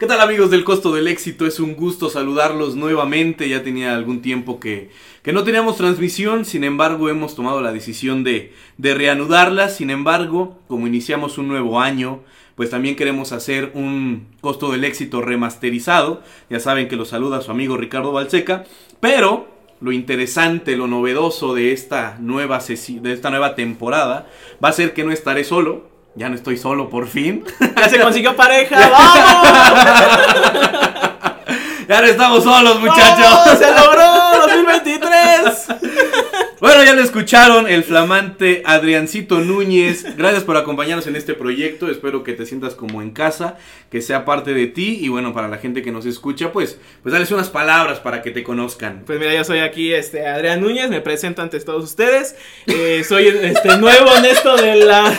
¿Qué tal amigos del costo del éxito? Es un gusto saludarlos nuevamente. Ya tenía algún tiempo que, que no teníamos transmisión, sin embargo hemos tomado la decisión de, de reanudarla. Sin embargo, como iniciamos un nuevo año, pues también queremos hacer un costo del éxito remasterizado. Ya saben que lo saluda su amigo Ricardo Balseca. Pero lo interesante, lo novedoso de esta nueva, de esta nueva temporada va a ser que no estaré solo. Ya no estoy solo por fin. Ya se consiguió pareja. ¡Vamos! Ya no estamos solos, muchachos. ¡Se logró! ¡2023! Bueno, ya lo escucharon, el flamante Adriancito Núñez. Gracias por acompañarnos en este proyecto. Espero que te sientas como en casa, que sea parte de ti. Y bueno, para la gente que nos escucha, pues, pues dales unas palabras para que te conozcan. Pues mira, yo soy aquí este, Adrián Núñez, me presento ante todos ustedes. Eh, soy este, nuevo en esto de la.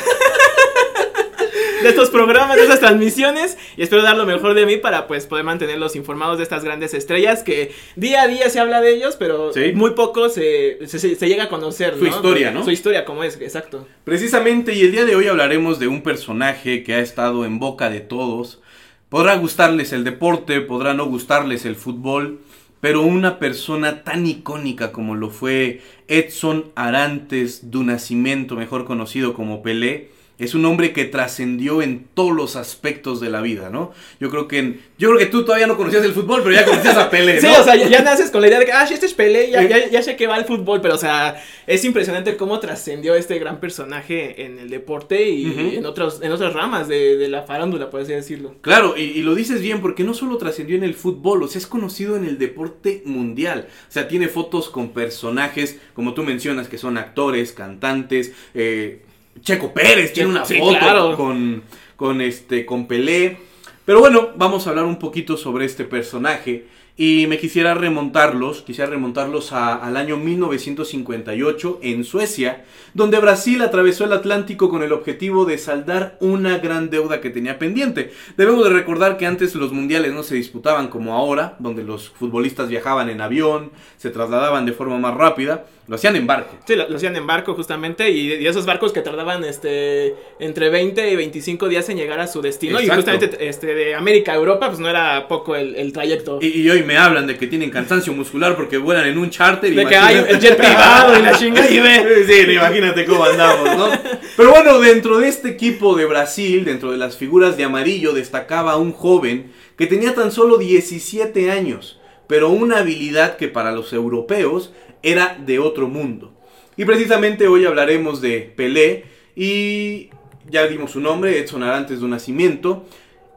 De estos programas, de estas transmisiones y espero dar lo mejor de mí para pues poder mantenerlos informados de estas grandes estrellas que día a día se habla de ellos, pero Sí. muy poco se, se, se llega a conocer, Su ¿no? historia, ¿no? Su historia, como es, exacto. Precisamente, y el día de hoy hablaremos de un personaje que ha estado en boca de todos. Podrá gustarles el deporte, podrá no gustarles el fútbol, pero una persona tan icónica como lo fue Edson Arantes du Nascimento, mejor conocido como Pelé, es un hombre que trascendió en todos los aspectos de la vida, ¿no? Yo creo que en- yo creo que tú todavía no conocías el fútbol, pero ya conocías a Pelé, Sí, ¿no? o sea, ya, ya naces con la idea de que, ah, sí, este es Pelé, ya, Eh. ya, ya sé que va al fútbol, pero o sea, es impresionante cómo trascendió este gran personaje en el deporte y en, otros, en otras ramas de, de la farándula, por así decirlo. Claro, y, y lo dices bien, porque no solo trascendió en el fútbol, o sea, es conocido en el deporte mundial. O sea, tiene fotos con personajes, como tú mencionas, que son actores, cantantes. eh, Checo Pérez tiene una Sí, foto claro. con, con, este, con Pelé. Pero bueno, vamos a hablar un poquito sobre este personaje. Y me quisiera remontarlos, quisiera remontarlos a- al año 1958 en Suecia, donde Brasil atravesó el Atlántico con el objetivo de saldar una gran deuda que tenía pendiente. Debemos de recordar que antes los mundiales no se disputaban como ahora, donde los futbolistas viajaban en avión, se trasladaban de forma más rápida, lo hacían en barco. Sí, lo, lo hacían en barco justamente y, y esos barcos que tardaban este entre 20 y 25 días en llegar a su destino y Exacto. justamente este, de América a Europa pues no era poco el, el trayecto. Y, y hoy me hablan de que tienen cansancio muscular porque vuelan en un charter. de que hay el jet privado y la chinga y ve. Sí, imagínate cómo andamos, ¿no? Pero bueno, dentro de este equipo de Brasil, dentro de las figuras de amarillo, destacaba un joven que tenía tan solo 17 años, pero una habilidad que para los europeos era de otro mundo. Y precisamente hoy hablaremos de Pelé y ya dimos su nombre, Edson Arantes de nacimiento,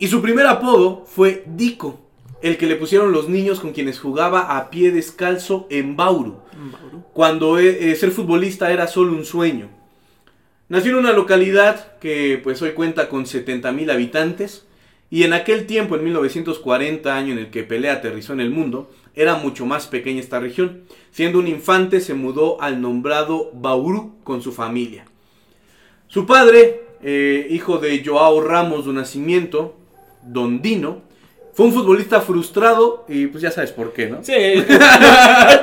y su primer apodo fue Dico, el que le pusieron los niños con quienes jugaba a pie descalzo en Bauru cuando eh, eh, ser futbolista era solo un sueño. Nació en una localidad que pues hoy cuenta con 70 mil habitantes y en aquel tiempo, en 1940, año en el que Pelé aterrizó en el mundo, era mucho más pequeña esta región. Siendo un infante se mudó al nombrado Bauru con su familia. Su padre, eh, hijo de Joao Ramos de nacimiento, Don Dino, fue un futbolista frustrado y pues ya sabes por qué, ¿no? Sí, él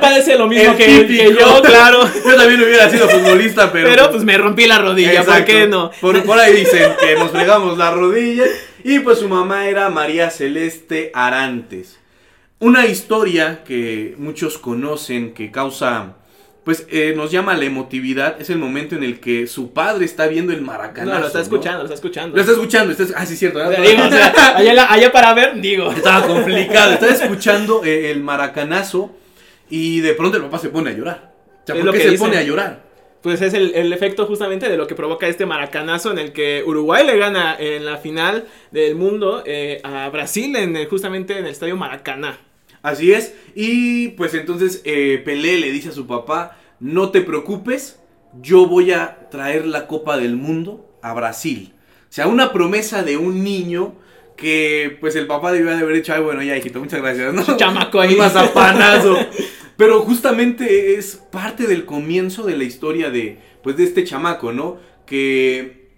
parece lo mismo que, yo, claro. Yo también hubiera sido futbolista, pero. Pero pues me rompí la rodilla, ¿por Exacto. qué no? Por, por ahí dicen que nos fregamos la rodilla. Y pues su mamá era María Celeste Arantes. Una historia que muchos conocen, que causa. Pues eh, nos llama la emotividad. Es el momento en el que su padre está viendo el maracanazo. No, lo está ¿no? escuchando, lo está escuchando. Lo está escuchando. está- ah, sí, cierto. O ¿verdad? sea, digo, o sea, allá, la- allá para ver, digo. Estaba complicado. Estaba escuchando eh, el maracanazo. Y de pronto el papá se pone a llorar. O sea, Es ¿por qué se dicen. pone a llorar? Pues es el, el efecto justamente de lo que provoca este maracanazo en el que Uruguay le gana en la final del mundo eh, a Brasil en el- justamente en el estadio Maracaná. Así es. Y pues entonces eh, Pelé le dice a su papá, no te preocupes, yo voy a traer la Copa del Mundo a Brasil. O sea, una promesa de un niño que pues el papá debió de haber dicho, ay bueno, ya hijito, muchas gracias, ¿no? Chamaco ahí. Un mazapanazo. Pero justamente es parte del comienzo de la historia de, pues, de este chamaco, ¿no? Que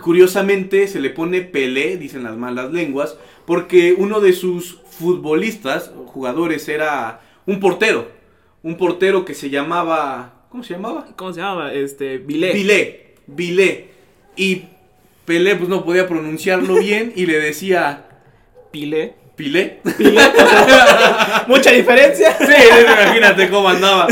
curiosamente se le pone Pelé, dicen las malas lenguas, porque uno de sus futbolistas, jugadores, era un portero. Un portero que se llamaba. ¿Cómo se llamaba? ¿Cómo se llamaba? Este, Vilé. Vilé. Vilé. Y Pelé pues no podía pronunciarlo bien y le decía Pile. ¿Pilé? Pile. Mucha diferencia. Sí, imagínate cómo andaba.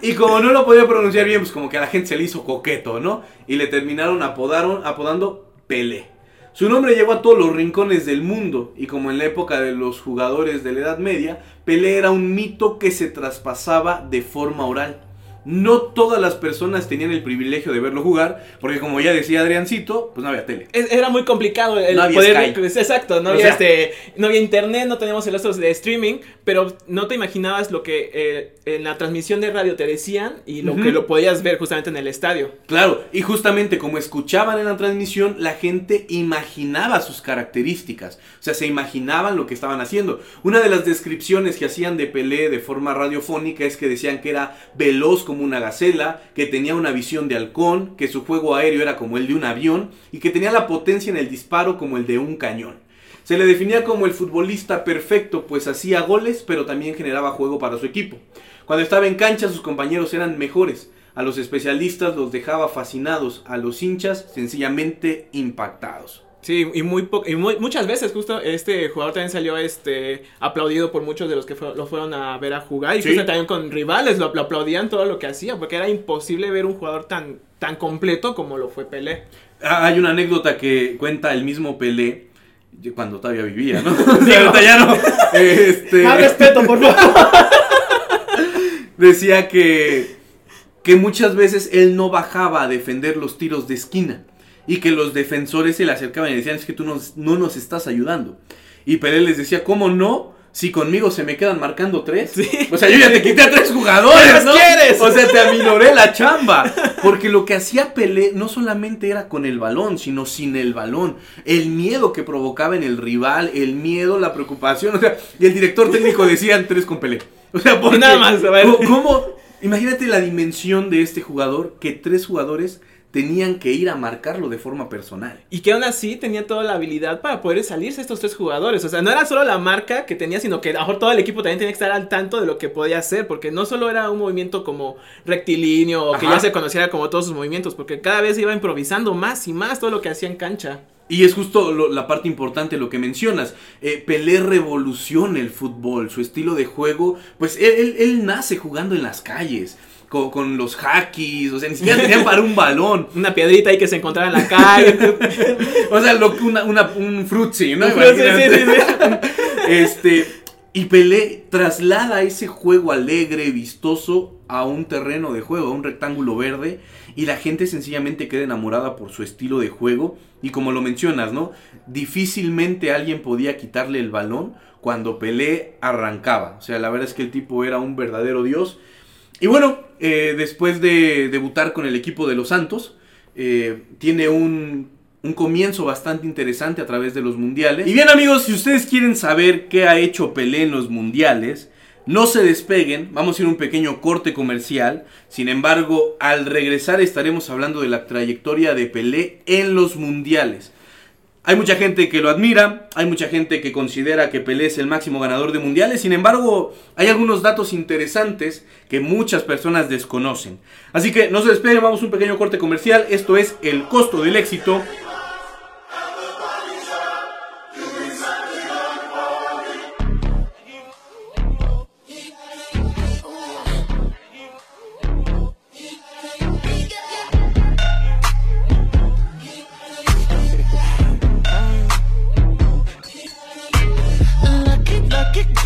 Y como no lo podía pronunciar bien, pues como que a la gente se le hizo coqueto, ¿no? Y le terminaron apodaron, apodando Pelé. Su nombre llegó a todos los rincones del mundo y como en la época de los jugadores de la Edad Media, Pelé era un mito que se traspasaba de forma oral. No todas las personas tenían el privilegio de verlo jugar, porque como ya decía Adriancito, pues no había tele. Era muy complicado el No había poder. Sky. pues, exacto, no O había, sea- este, no había internet, no teníamos el otro de streaming, pero no te imaginabas lo que eh, en la transmisión de radio te decían y lo que lo podías ver justamente en el estadio. Claro, y justamente como escuchaban en la transmisión, la gente imaginaba sus características, o sea, se imaginaban lo que estaban haciendo. Una de las descripciones que hacían de Pelé de forma radiofónica es que decían que era veloz como una gacela, que tenía una visión de halcón, que su juego aéreo era como el de un avión y que tenía la potencia en el disparo como el de un cañón. Se le definía como el futbolista perfecto, pues hacía goles, pero también generaba juego para su equipo. Cuando estaba en cancha, sus compañeros eran mejores. A los especialistas los dejaba fascinados, a los hinchas sencillamente impactados. Sí, y muy, po- y muy- muchas veces justo este jugador también salió este aplaudido por muchos de los que fue- lo fueron a ver a jugar y Sí. también con rivales lo, lo aplaudían todo lo que hacía porque era imposible ver un jugador tan tan completo como lo fue Pelé. Ah, Hay una anécdota que cuenta el mismo Pelé cuando todavía vivía, ¿no? Sí, ahorita ya no. Este, Más respeto, por favor. decía que, que muchas veces él no bajaba a defender los tiros de esquina y que los defensores se le acercaban y decían es que tú nos- no nos estás ayudando. Y Pelé les decía, ¿cómo no? Si conmigo se me quedan marcando tres. Sí. O sea, yo ya te quité a tres jugadores, ¿Qué más ¿no? quieres? O sea, te aminoré la chamba. Porque lo que hacía Pelé no solamente era con el balón, sino sin el balón. El miedo que provocaba en el rival, el miedo, la preocupación. O sea, y el director técnico decía tres con Pelé. O sea, porque, nada más, a ver. ¿cómo- ¿Cómo? Imagínate la dimensión de este jugador, que tres jugadores tenían que ir a marcarlo de forma personal. Y que aún así tenía toda la habilidad para poder salirse estos tres jugadores. O sea, no era solo la marca que tenía, sino que a lo mejor todo el equipo también tenía que estar al tanto de lo que podía hacer. Porque no solo era un movimiento como rectilíneo o que Ajá. ya se conociera como todos sus movimientos, porque cada vez iba improvisando más y más todo lo que hacía en cancha. Y es justo lo- la parte importante lo que mencionas. Eh, Pelé revoluciona el fútbol, su estilo de juego. Pues él, él- él nace jugando en las calles, con, con los hackies, o sea, ni siquiera tenían para un balón. Una piedrita ahí que se encontraba en la calle. O sea, lo una, una- un frutzi, ¿no? Sí, sí, Este, y Pelé traslada ese juego alegre, vistoso, a un terreno de juego, a un rectángulo verde, y la gente sencillamente queda enamorada por su estilo de juego. Y como lo mencionas, ¿no? Difícilmente alguien podía quitarle el balón cuando Pelé arrancaba. O sea, la verdad es que el tipo era un verdadero dios. Y bueno, eh, después de debutar con el equipo de los Santos, eh, tiene un, un comienzo bastante interesante a través de los mundiales. Y bien amigos, si ustedes quieren saber qué ha hecho Pelé en los mundiales, no se despeguen, vamos a ir a un pequeño corte comercial. Sin embargo, al regresar estaremos hablando de la trayectoria de Pelé en los mundiales. Hay mucha gente que lo admira, hay mucha gente que considera que Pelé es el máximo ganador de mundiales, sin embargo, hay algunos datos interesantes que muchas personas desconocen. Así que no se despeguen, vamos a un pequeño corte comercial, esto es el costo del éxito.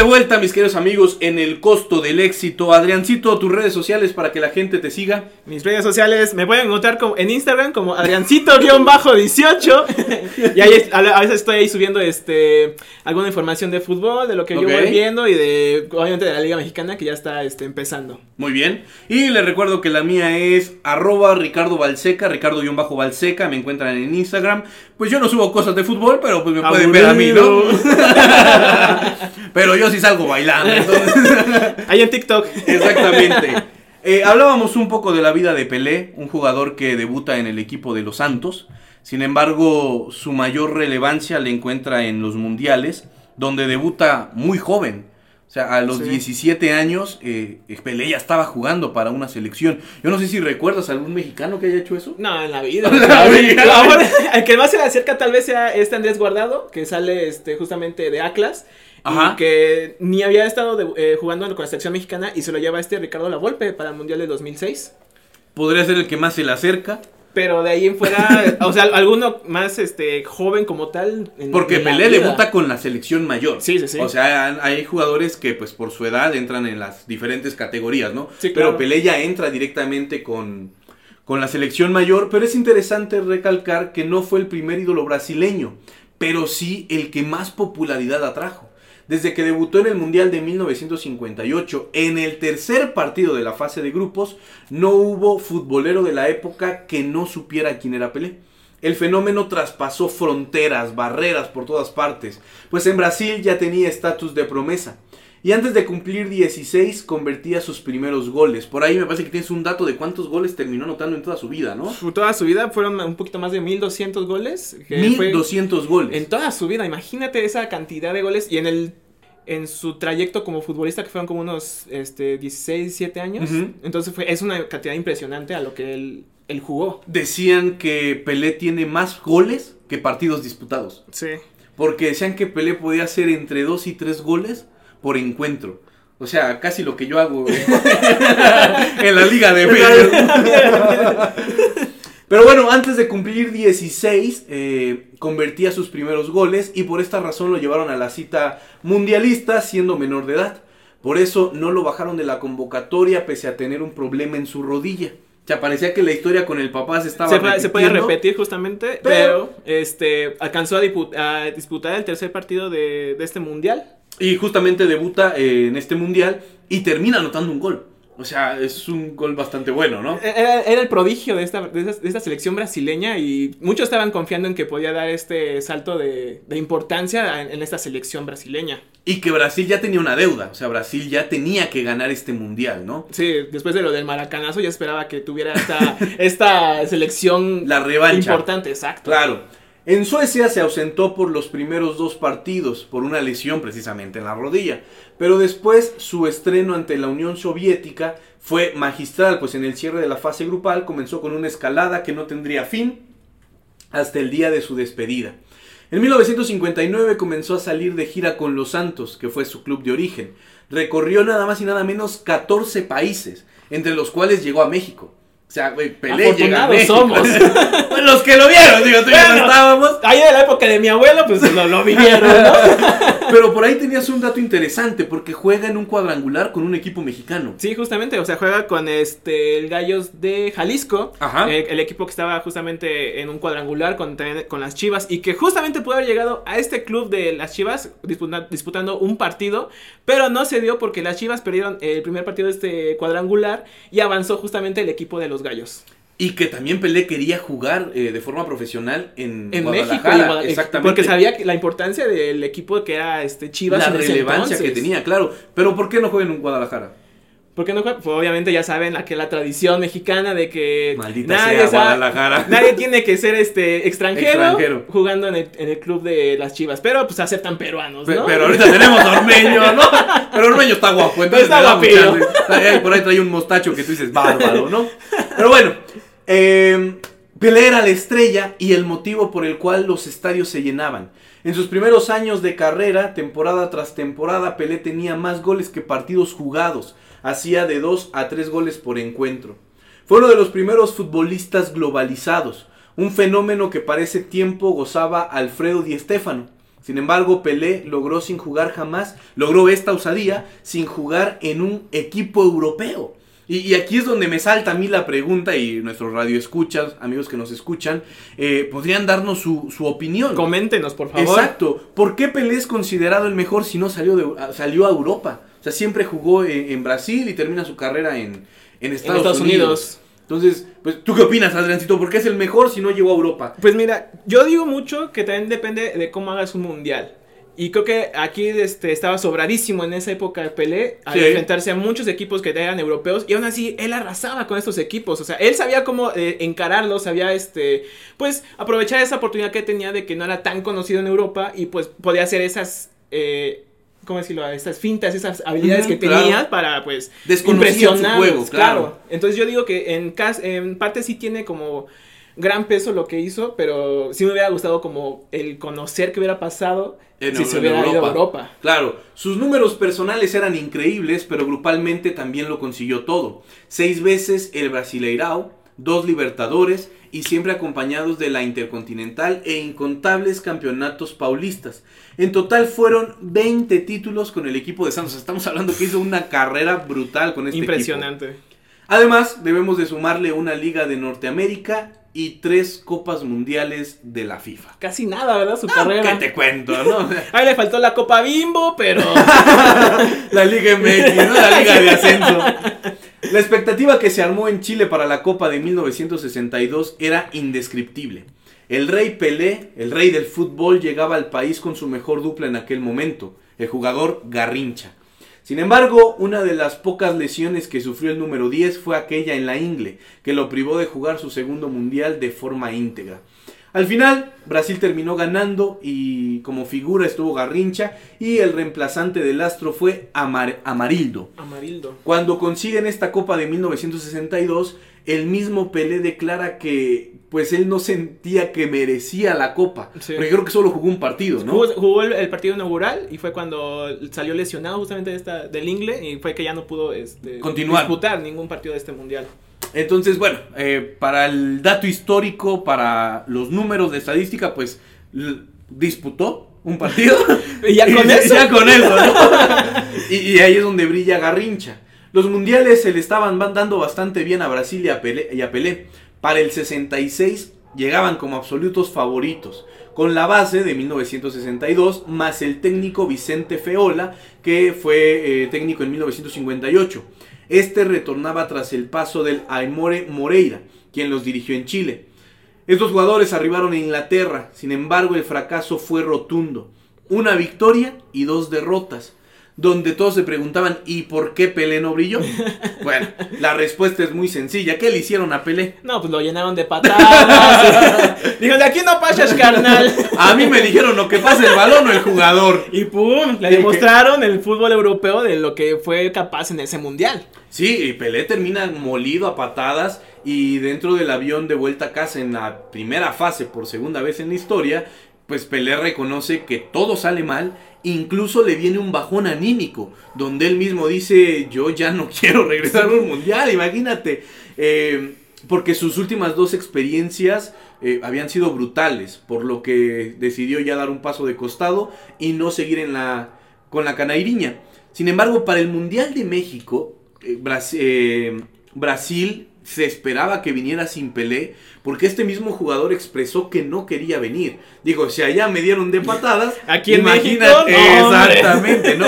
De vuelta, mis queridos amigos, en el costo del éxito. Adriancito, tus redes sociales para que la gente te siga. Mis redes sociales me pueden encontrar como, en Instagram como Adriancito-18. y ahí a veces estoy ahí subiendo este alguna información de fútbol, de lo que yo voy viendo y de obviamente de la Liga Mexicana que ya está este, empezando. Muy bien. Y les recuerdo que la mía es arroba Ricardo Balseca, Ricardo-Balseca, me encuentran en Instagram. Pues yo no subo cosas de fútbol, pero pues me pueden ver a mí, ¿no? pero yo sí salgo bailando. entonces- Ahí en TikTok. Exactamente. Eh, hablábamos un poco de la vida de Pelé, un jugador que debuta en el equipo de los Santos. Sin embargo, su mayor relevancia le encuentra en los mundiales, donde debuta muy joven. O sea, a los Sí. 17 años, eh, Pelé ya estaba jugando para una selección. Yo no sé si recuerdas a algún mexicano que haya hecho eso. No, en la vida. En la vida. Ahora, el que más se le acerca tal vez sea este Andrés Guardado, que sale este justamente de Atlas. Ajá. Y que ni había estado de- eh, jugando con la selección mexicana y se lo lleva este Ricardo Lavolpe para el Mundial de 2006. Podría ser el que más se le acerca. Pero de ahí en fuera, o sea, alguno más este joven como tal. en- Porque en la Pelé debuta con la selección mayor. Sí, sí, sí. O sea, hay jugadores que pues por su edad entran en las diferentes categorías, ¿no? Sí, Pero. Pelé ya entra directamente con, con la selección mayor. Pero es interesante recalcar que no fue el primer ídolo brasileño, pero sí el que más popularidad atrajo. Desde que debutó en el Mundial de 1958, en el tercer partido de la fase de grupos, no hubo futbolero de la época que no supiera quién era Pelé. El fenómeno traspasó fronteras, barreras por todas partes, pues en Brasil ya tenía estatus de promesa. Y antes de cumplir 16 convertía sus primeros goles. Por ahí me parece que tienes un dato de cuántos goles terminó anotando en toda su vida, ¿no? Su- Toda su vida fueron un poquito más de 1200 goles. que fue 1200 goles. En toda su vida, imagínate esa cantidad de goles. Y en el en su trayecto como futbolista, que fueron como unos este, 16, 17 años. Entonces fue, es una cantidad impresionante a lo que él, él jugó. Decían que Pelé tiene más goles que partidos disputados. Sí. Porque decían que Pelé podía hacer entre 2 y 3 goles por encuentro. O sea, casi lo que yo hago en la liga de. Pero bueno, antes de cumplir 16, eh, convertía sus primeros goles y por esta razón lo llevaron a la cita mundialista siendo menor de edad. Por eso no lo bajaron de la convocatoria pese a tener un problema en su rodilla. O sea, parecía que la historia con el papá se estaba Se, puede- se puede repetir justamente, pero, este alcanzó a, disputar el tercer partido de, de este mundial. Y justamente debuta eh, en este mundial y termina anotando un gol. O sea, es un gol bastante bueno, ¿no? Era, era el prodigio de esta, de, esta, de esta selección brasileña y muchos estaban confiando en que podía dar este salto de, de importancia en, en esta selección brasileña. Y que Brasil ya tenía una deuda. O sea, Brasil ya tenía que ganar este mundial, ¿no? Sí, después de lo del maracanazo ya esperaba que tuviera esta, esta selección La revancha. importante, exacto. Claro. En Suecia se ausentó por los primeros dos partidos, por una lesión precisamente en la rodilla. Pero después su estreno ante la Unión Soviética fue magistral, pues en el cierre de la fase grupal comenzó con una escalada que no tendría fin hasta el día de su despedida. En 1959 comenzó a salir de gira con Los Santos, que fue su club de origen. Recorrió nada más y nada menos 14 países, entre los cuales llegó a México. O sea, güey, Pelé llega a Afortunados México. somos. Pues los que lo vieron, digo, tú ya no estábamos. Ahí de la época de mi abuelo, pues lo, lo vivieron, ¿no? Pero por ahí tenías un dato interesante, porque juega en un cuadrangular con un equipo mexicano. Sí, justamente, o sea, juega con este el Gallos de Jalisco, Ajá. eh, el equipo que estaba justamente en un cuadrangular con, con las Chivas y que justamente pudo haber llegado a este club de las Chivas disputa- disputando un partido, pero no se dio porque las Chivas perdieron el primer partido de este cuadrangular y avanzó justamente el equipo de los Gallos. Y que también Pelé quería jugar eh, de forma profesional en, En Guadalajara. México, Guada- exactamente. porque sabía que la importancia del equipo que era este Chivas la en ese relevancia que tenía, claro. Pero ¿por qué no juega en Guadalajara? ¿Por qué no juega? Pues obviamente ya saben la que la tradición mexicana de que Maldita nadie sea. Nadie tiene que ser este extranjero, Extranjero. jugando en el, en el club de las Chivas, pero pues aceptan peruanos, Pe- ¿no? Pero ahorita tenemos a Ormeño, ¿no? Pero Ormeño está guapo, entonces Está guapillo. Por ahí trae un mostacho que tú dices bárbaro, ¿no? Pero bueno, eh, Pelé era la estrella y el motivo por el cual los estadios se llenaban. En sus primeros años de carrera, temporada tras temporada, Pelé tenía más goles que partidos jugados. Hacía de 2 a 3 goles por encuentro. Fue uno de los primeros futbolistas globalizados, un fenómeno que para ese tiempo gozaba Alfredo Di Stéfano. Sin embargo, Pelé logró sin jugar jamás, logró esta osadía sin jugar en un equipo europeo. Y, y aquí es donde me salta a mí la pregunta y nuestros radioescuchas, amigos que nos escuchan, eh, podrían darnos su, su opinión. Coméntenos, por favor. Exacto. ¿Por qué Pelé es considerado el mejor si no salió, de, salió a Europa? O sea, siempre jugó en, en Brasil y termina su carrera en, en Estados, Estados Unidos. Unidos. Entonces, pues, ¿tú qué opinas, Adriancito? ¿Por qué es el mejor si no llegó a Europa? Pues mira, yo digo mucho que también depende de cómo hagas un mundial. Y creo que aquí este, estaba sobradísimo en esa época de Pelé al Sí. enfrentarse a muchos equipos que eran europeos y aún así él arrasaba con estos equipos. O sea, él sabía cómo eh, encararlos, sabía este, pues aprovechar esa oportunidad que tenía de que no era tan conocido en Europa y pues podía hacer esas, eh, ¿cómo decirlo? Esas fintas, esas habilidades que claro. tenía para pues impresionarlos, juego, claro. Entonces yo digo que en, cas- en parte sí tiene como gran peso lo que hizo, pero sí me hubiera gustado como el conocer qué hubiera pasado En si se hubiera ido a. Europa. Claro, sus números personales eran increíbles, pero grupalmente también lo consiguió todo. Seis veces el Brasileirao, dos Libertadores y siempre acompañados de la Intercontinental e incontables campeonatos paulistas. En total fueron 20 títulos con el equipo de Santos. Estamos hablando que hizo una carrera brutal con este equipo. Impresionante. Además, debemos de sumarle una Liga de Norteamérica y tres Copas Mundiales de la FIFA. Casi nada, ¿verdad? Su ¿Qué carrera. te cuento, no? Ahí le faltó la Copa Bimbo, pero La Liga MX, ¿no? La Liga de Ascenso. La expectativa que se armó en Chile para la Copa de 1962 era indescriptible. El rey Pelé, el rey del fútbol, llegaba al país con su mejor dupla en aquel momento, el jugador Garrincha. Sin embargo, una de las pocas lesiones que sufrió el número 10 fue aquella en la ingle, que lo privó de jugar su segundo mundial de forma íntegra. Al final, Brasil terminó ganando y como figura estuvo Garrincha y el reemplazante del astro fue Amar- Amarildo. Amarildo. Cuando consiguen esta Copa de 1962, el mismo Pelé declara que pues él no sentía que merecía la Copa, Sí. porque creo que solo jugó un partido, ¿no? Jugó, jugó el, el partido inaugural y fue cuando salió lesionado justamente de esta, del Ingle y fue que ya no pudo este, Continuar. disputar ningún partido de este mundial. Entonces, bueno, eh, para el dato histórico, para los números de estadística, pues disputó un partido. Y ya con eso. Ya con eso, ¿no? y, y ahí es donde brilla Garrincha. Los mundiales se le estaban van dando bastante bien a Brasil y a Pelé. Y a Pelé. Para el 66 llegaban como absolutos favoritos. Con la base de 1962, más el técnico Vicente Feola, que fue eh, técnico en 1958. Este retornaba tras el paso del Aimore Moreira, quien los dirigió en Chile. Estos jugadores arribaron a Inglaterra, sin embargo el fracaso fue rotundo. Una victoria y dos derrotas, donde todos se preguntaban ¿y por qué Pelé no brilló? Bueno, la respuesta es muy sencilla. ¿Qué le hicieron a Pelé? No, pues lo llenaron de patadas. Dijo, de aquí no pasas, carnal. A mí me dijeron lo que pasa el balón o el jugador. Y pum, le ¿De demostraron el fútbol europeo de lo que fue capaz en ese mundial. Sí, y Pelé termina molido a patadas y dentro del avión de vuelta a casa en la primera fase por segunda vez en la historia, pues Pelé reconoce que todo sale mal, incluso le viene un bajón anímico, donde él mismo dice, yo ya no quiero regresar a un mundial, imagínate. Eh, porque sus últimas dos experiencias eh, habían sido brutales, por lo que decidió ya dar un paso de costado y no seguir en la, con la canairiña. Sin embargo, para el Mundial de México, eh, Brasil se esperaba que viniera sin Pelé, porque este mismo jugador expresó que no quería venir. Digo, si allá me dieron de patadas, Aquí en imagínate- México, no, exactamente, ¿no?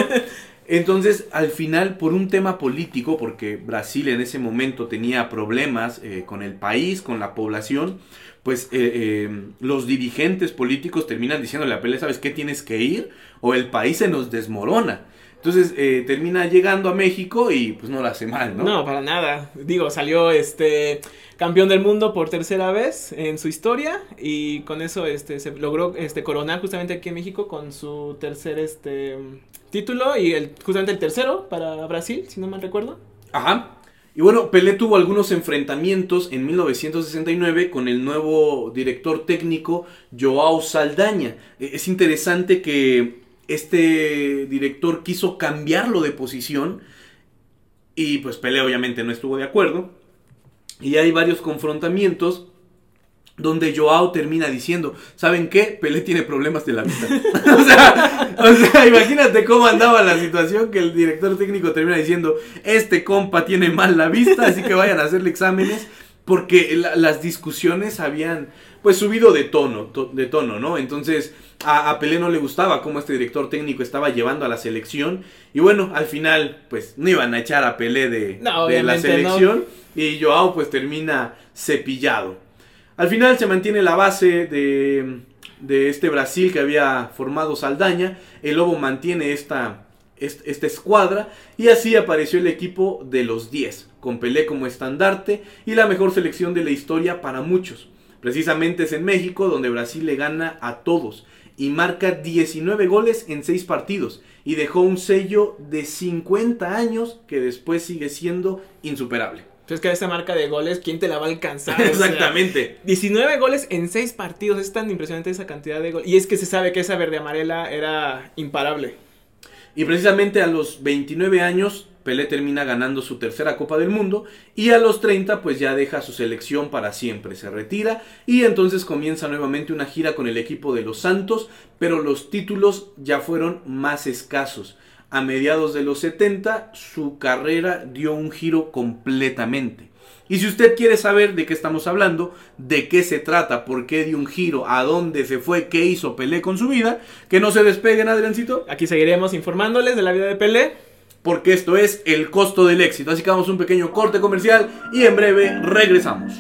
Entonces, al final, por un tema político, porque Brasil en ese momento tenía problemas eh, con el país, con la población, pues eh, eh, los dirigentes políticos terminan diciéndole a Pelé, ¿sabes qué? Tienes que ir o el país se nos desmorona. Entonces eh, termina llegando a México y pues no lo hace mal, ¿no? No, para nada. Digo, salió este campeón del mundo por tercera vez en su historia y con eso este se logró este coronar justamente aquí en México con su tercer este título y el justamente el tercero para Brasil, si no mal recuerdo. Ajá. Y bueno, Pelé tuvo algunos enfrentamientos en 1969 con el nuevo director técnico Joao Saldaña. Eh, Es interesante que este director quiso cambiarlo de posición y pues Pelé obviamente no estuvo de acuerdo. Y hay varios confrontamientos donde Joao termina diciendo, ¿saben qué? Pelé tiene problemas de la vista. o, sea, o sea, imagínate cómo andaba la situación que el director técnico termina diciendo, este compa tiene mal la vista, así que vayan a hacerle exámenes, porque la- las discusiones habían pues subido de tono, to- de tono, ¿no? Entonces a, a Pelé no le gustaba cómo este director técnico estaba llevando a la selección y bueno, al final pues no iban a echar a Pelé de, No, de la no. selección y Joao pues termina cepillado. Al final se mantiene la base de, de este Brasil que había formado Saldaña. El Lobo mantiene esta, est- esta escuadra y así apareció el equipo de los 10, con Pelé como estandarte y la mejor selección de la historia para muchos. Precisamente es en México donde Brasil le gana a todos y marca 19 goles en 6 partidos y dejó un sello de 50 años que después sigue siendo insuperable. Pues que esa marca de goles, ¿quién te la va a alcanzar? O sea, Exactamente. 19 goles en 6 partidos, es tan impresionante esa cantidad de goles. Y es que se sabe que esa verde amarela era imparable. Y precisamente a los 29 años, Pelé termina ganando su tercera Copa del Mundo y a los 30 pues ya deja su selección para siempre, se retira y entonces comienza nuevamente una gira con el equipo de los Santos, pero los títulos ya fueron más escasos. A mediados de los 70 su carrera dio un giro completamente. Y si usted quiere saber de qué estamos hablando, de qué se trata, por qué dio un giro, a dónde se fue, qué hizo Pelé con su vida, que no se despeguen, Adriancito Aquí seguiremos informándoles de la vida de Pelé. Porque esto es el costo del éxito. Así que vamos a un pequeño corte comercial y en breve regresamos.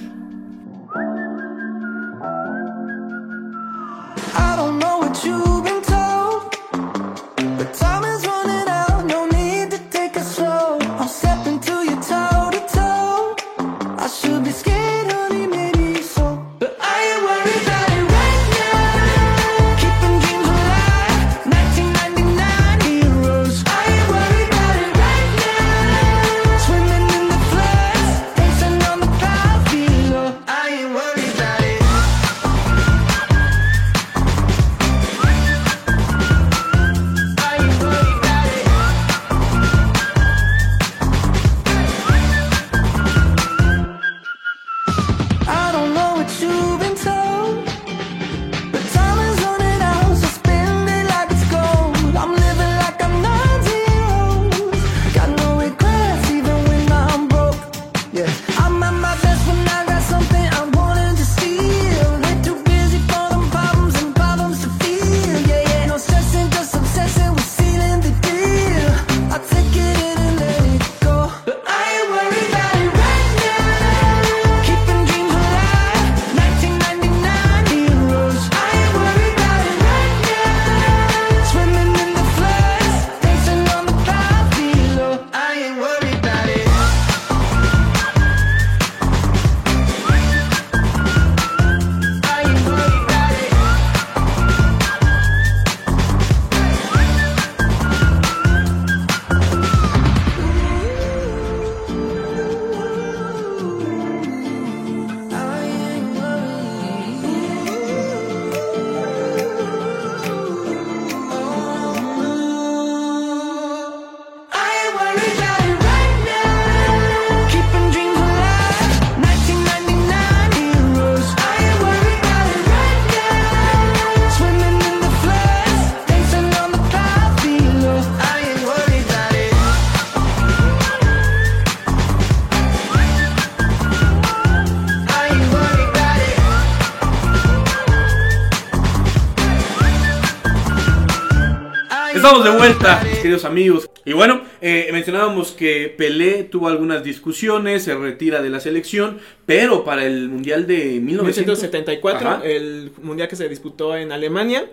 Estamos de vuelta, queridos amigos. Y bueno, eh, mencionábamos que Pelé tuvo algunas discusiones, se retira de la selección, pero para el Mundial de 1974, 1974, Ajá. el mundial que se disputó en Alemania.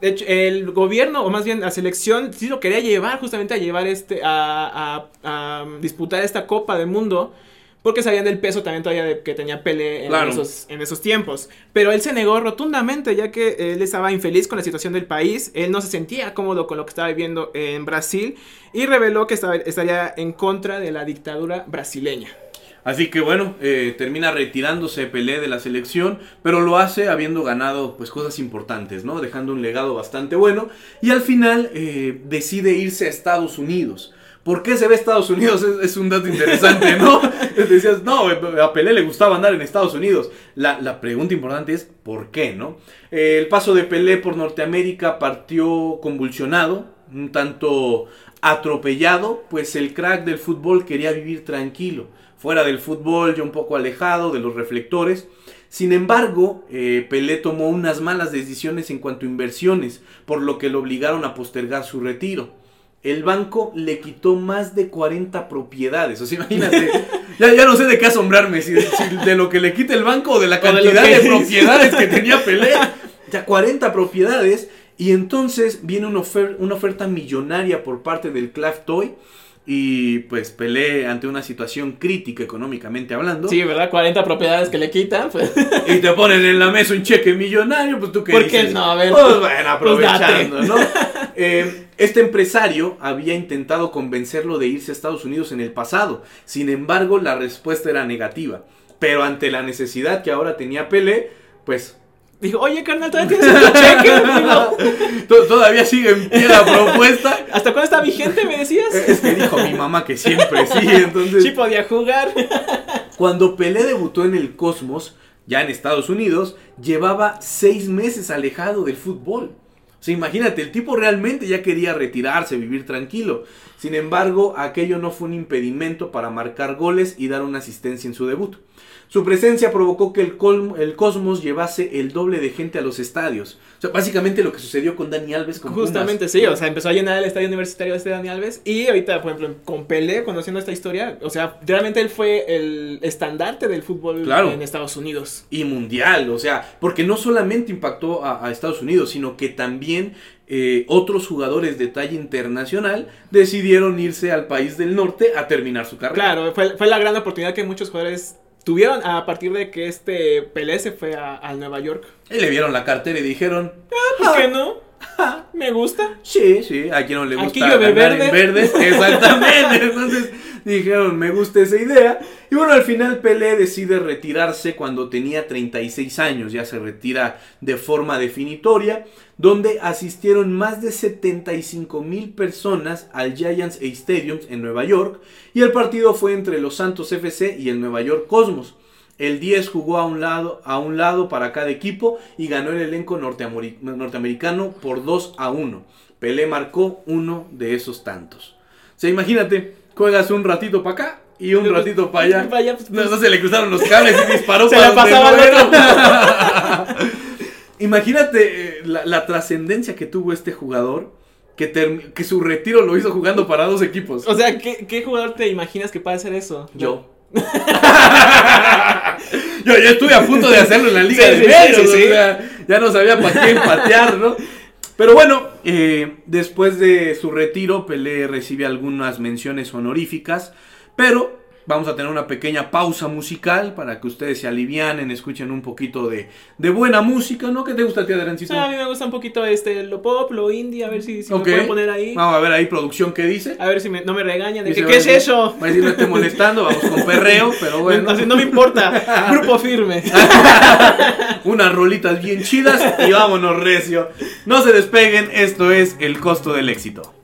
De hecho, el gobierno, o más bien la selección, sí lo quería llevar justamente a llevar este, a, a- a disputar esta Copa del Mundo. Porque sabían del peso también todavía de que tenía Pelé en, Claro. esos, en esos tiempos. Pero él se negó rotundamente, ya que él estaba infeliz con la situación del país. Él no se sentía cómodo con lo que estaba viviendo en Brasil. Y reveló que estaba- estaría en contra de la dictadura brasileña. Así que bueno, eh, termina retirándose Pelé de la selección, pero lo hace habiendo ganado pues cosas importantes, ¿no? Dejando un legado bastante bueno y al final eh, decide irse a Estados Unidos. ¿Por qué se ve a Estados Unidos? Es, es un dato interesante, ¿no? Decías, no, a Pelé le gustaba andar en Estados Unidos. La, la pregunta importante es, ¿por qué, no? Eh, el paso de Pelé por Norteamérica partió convulsionado, un tanto atropellado, pues el crack del fútbol quería vivir tranquilo, fuera del fútbol, ya un poco alejado de los reflectores. Sin embargo, eh, Pelé tomó unas malas decisiones en cuanto a inversiones, por lo que lo obligaron a postergar su retiro. El banco le quitó más de 40 propiedades. O sea, imagínate. ya, ya no sé de qué asombrarme, si, si de lo que le quita el banco o de la de cantidad de propiedades que tenía Pelé. Ya 40 propiedades. Y entonces viene una, ofer- una oferta millonaria por parte del Clav Toy. Y pues Pelé, ante una situación crítica económicamente hablando, Sí, ¿verdad? 40 propiedades que le quitan. Pues. y te ponen en la mesa un cheque millonario, pues tú qué ¿Por qué dices? no? A ver, Pues pues, bueno, aprovechando, date. ¿no? Eh, este empresario había intentado convencerlo de irse a Estados Unidos en el pasado. Sin embargo, la respuesta era negativa. Pero ante la necesidad que ahora tenía Pelé, pues Dijo, oye, carnal, ¿todavía tienes cheque? Digo, todavía sigue en pie la propuesta. ¿Hasta cuándo está vigente, me decías? Es que dijo mi mamá que siempre sí, entonces... Sí podía jugar. Cuando Pelé debutó en el Cosmos, ya en Estados Unidos, llevaba seis meses alejado del fútbol. O sea, imagínate, el tipo realmente ya quería retirarse, vivir tranquilo. Sin embargo, aquello no fue un impedimento para marcar goles y dar una asistencia en su debut. Su presencia provocó que el, el Cosmos llevase el doble de gente a los estadios. O sea, básicamente lo que sucedió con Dani Alves con Justamente, Pumas. sí, o sea, empezó a llenar el estadio universitario de este Dani Alves. Y ahorita, por ejemplo, con Pelé, conociendo esta historia, o sea, realmente él fue el estandarte del fútbol Claro. en Estados Unidos. y mundial, o sea, porque no solamente impactó a, a Estados Unidos, sino que también eh, otros jugadores de talla internacional decidieron irse al país del norte a terminar su carrera. Claro, fue, fue la gran oportunidad que muchos jugadores tuvieron a partir de que este Pelé se fue a, Nueva York. Y le vieron la cartera y dijeron, ¿Por qué no? Me gusta. sí, sí, a quien no le gusta Aquí llueve ganar en verde. verde. Exactamente, entonces dijeron, me gusta esa idea. Y bueno, al final Pelé decide retirarse cuando tenía 36 años, ya se retira de forma definitoria, donde asistieron más de 75 mil personas al Giants Stadium en Nueva York, y el partido fue entre los Santos FC y el Nueva York Cosmos. El 10 jugó a un lado, a un lado para cada equipo y ganó el elenco norteameri- norteamericano por 2 a 1. Pelé marcó uno de esos tantos. O sea, imagínate, juegas un ratito para acá y un ratito para allá. Pa' allá, pues, No, no se le cruzaron los cables y disparó Se para la pasaba no era. Imagínate eh, la, la trascendencia que tuvo este jugador, que, que su retiro lo hizo jugando para dos equipos. O sea, ¿qué, qué jugador te imaginas que puede hacer eso? Yo. yo, yo estuve a punto de hacerlo en la Liga Sí, de sí, sí, Medios, sí, o sea, ya no sabía para quién patear, ¿no? Pero bueno, eh, después de su retiro, Pelé recibe algunas menciones honoríficas, pero vamos a tener una pequeña pausa musical para que ustedes se alivianen, escuchen un poquito de, de buena música, ¿no? ¿Qué te gusta a ti, O Adriancito? sea, a mí me gusta un poquito este, lo pop, lo indie, a ver si, si Ok. me pueden poner ahí. Vamos a ver ahí producción qué dice. A ver si me- no me regañan de Dice, que, ¿qué es decir- eso? Va a decir, no esté molestando, vamos con perreo, pero bueno. Así no me importa. Grupo firme. unas rolitas bien chidas y vámonos recio. No se despeguen, esto es el costo del éxito.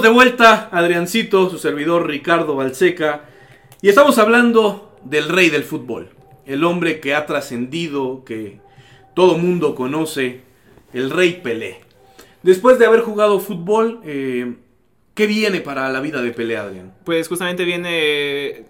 De vuelta, Adriancito, su servidor Ricardo Balseca, y estamos hablando del rey del fútbol, el hombre que ha trascendido, que todo mundo conoce, el rey Pelé. Después de haber jugado fútbol, eh, ¿qué viene para la vida de Pelé, Adrián? Pues justamente viene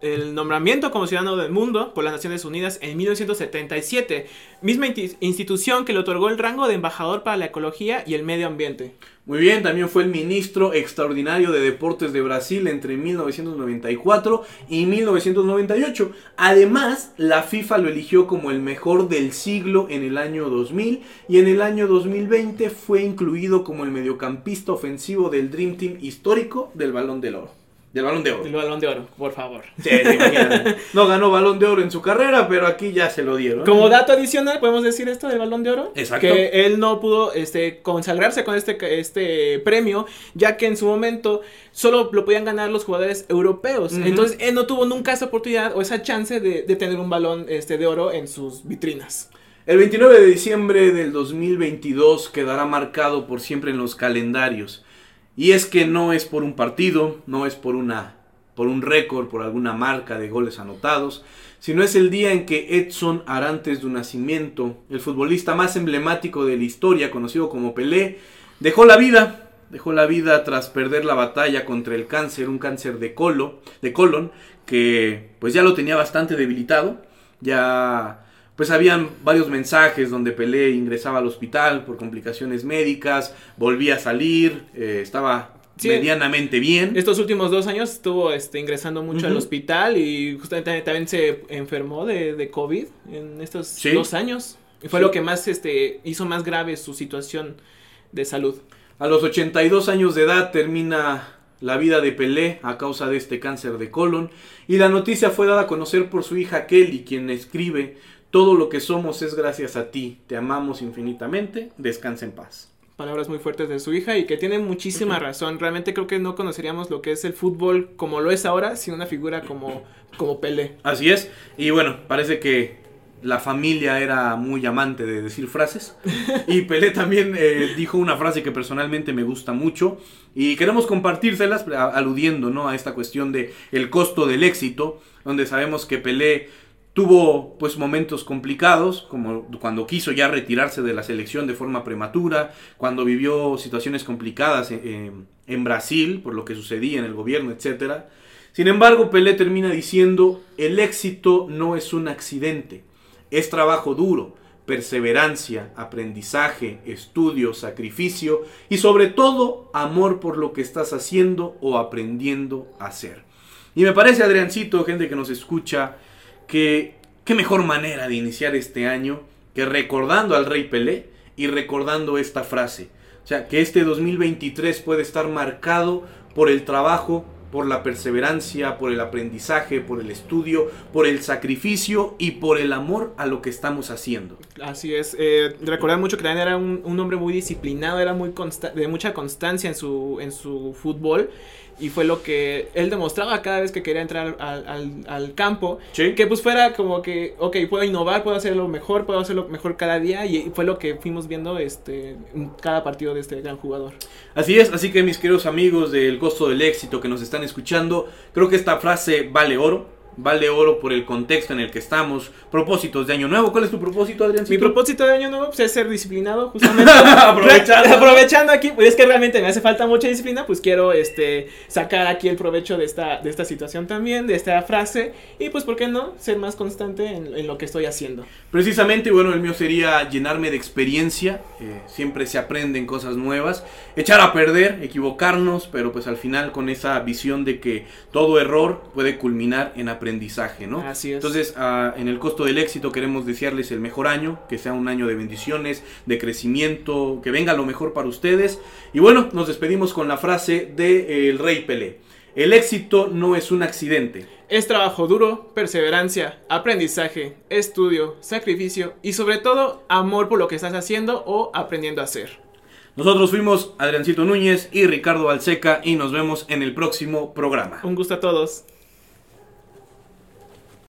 el nombramiento como ciudadano del mundo por las Naciones Unidas en 1977, misma institución que le otorgó el rango de embajador para la ecología y el medio ambiente. Muy bien, también fue el ministro extraordinario de Deportes de Brasil entre 1994 y 1998. Además, la FIFA lo eligió como el mejor del siglo en el año 2000 y en el año 2020 fue incluido como el mediocampista ofensivo del Dream Team histórico del Balón de Oro. Del Balón de Oro. El balón de oro, por favor. Sí. No ganó Balón de Oro en su carrera, pero aquí ya se lo dieron. Como dato adicional, podemos decir esto del Balón de Oro. Exacto. Que él no pudo este, consagrarse con este, este premio, ya que en su momento solo lo podían ganar los jugadores europeos. Entonces él no tuvo nunca esa oportunidad o esa chance de, de tener un balón este, de oro en sus vitrinas. El 29 de diciembre del 2022 quedará marcado por siempre en los calendarios. Y es que no es por un partido, no es por una por un récord, por alguna marca de goles anotados, sino es el día en que Edson Arantes de Nacimiento, el futbolista más emblemático de la historia, conocido como Pelé, dejó la vida, dejó la vida tras perder la batalla contra el cáncer, un cáncer de de colon, que pues ya lo tenía bastante debilitado, ya pues habían varios mensajes donde Pelé ingresaba al hospital por complicaciones médicas, volvía a salir, eh, estaba Sí. medianamente bien. Estos últimos dos años estuvo este, ingresando mucho al hospital y justamente también se enfermó de, de COVID en estos Sí. dos años. Y fue Sí. lo que más este, hizo más grave su situación de salud. A los 82 años de edad termina la vida de Pelé a causa de este cáncer de colon y la noticia fue dada a conocer por su hija Kelly, quien escribe, todo lo que somos es gracias a ti, te amamos infinitamente, descansa en paz. palabras muy fuertes de su hija y que tiene muchísima razón. Realmente creo que no conoceríamos lo que es el fútbol como lo es ahora sin una figura como, como Pelé. Así es. Y bueno, parece que la familia era muy amante de decir frases. Y Pelé también eh, dijo una frase que personalmente me gusta mucho. Y queremos compartírselas aludiendo ¿no? a esta cuestión de el costo del éxito. Donde sabemos que Pelé tuvo pues momentos complicados, como cuando quiso ya retirarse de la selección de forma prematura, cuando vivió situaciones complicadas en, en- en Brasil por lo que sucedía en el gobierno, etcétera. Sin embargo, Pelé termina diciendo, el éxito no es un accidente, es trabajo duro, perseverancia, aprendizaje, estudio, sacrificio y sobre todo amor por lo que estás haciendo o aprendiendo a hacer. Y me parece, Adriancito, gente que nos escucha, que qué mejor manera de iniciar este año que recordando al Rey Pelé y recordando esta frase. O sea, que este 2023 puede estar marcado por el trabajo, por la perseverancia, por el aprendizaje, por el estudio, por el sacrificio y por el amor a lo que estamos haciendo. Así es. Eh, recordar mucho que también era un, un hombre muy disciplinado, era muy consta- de mucha constancia en su, en su fútbol. Y fue lo que él demostraba cada vez que quería entrar al, al- al campo. Sí. Que pues fuera como que, ok, puedo innovar, puedo hacerlo mejor, puedo hacerlo mejor cada día. Y fue lo que fuimos viendo este, en cada partido de este gran jugador. Así es, así que mis queridos amigos del costo del éxito que nos están escuchando, creo que esta frase vale oro, vale oro por el contexto en el que estamos. Propósitos de año nuevo, ¿cuál es tu propósito, Adrián? Mi propósito de año nuevo pues, es ser disciplinado, justamente. Aprovechando. Aprovechando aquí, pues es que realmente me hace falta mucha disciplina, pues quiero este sacar aquí el provecho de esta, de esta situación también, de esta frase. Y pues, ¿por qué no? Ser más constante en, en lo que estoy haciendo. Precisamente, bueno, el mío sería llenarme de experiencia. eh, siempre se aprenden cosas nuevas. Echar a perder, equivocarnos, pero pues al final con esa visión de que todo error puede culminar en aprendizaje, ¿no? Así es. Entonces, ah, en el costo del éxito queremos desearles el mejor año, que sea un año de bendiciones, de crecimiento, que venga lo mejor para ustedes. Y bueno, nos despedimos con la frase de eh, el Rey Pelé. El éxito no es un accidente. Es trabajo duro, perseverancia, aprendizaje, estudio, sacrificio y sobre todo amor por lo que estás haciendo o aprendiendo a hacer. Nosotros fuimos Adriancito Núñez y Ricardo Alseca y nos vemos en el próximo programa. Un gusto a todos.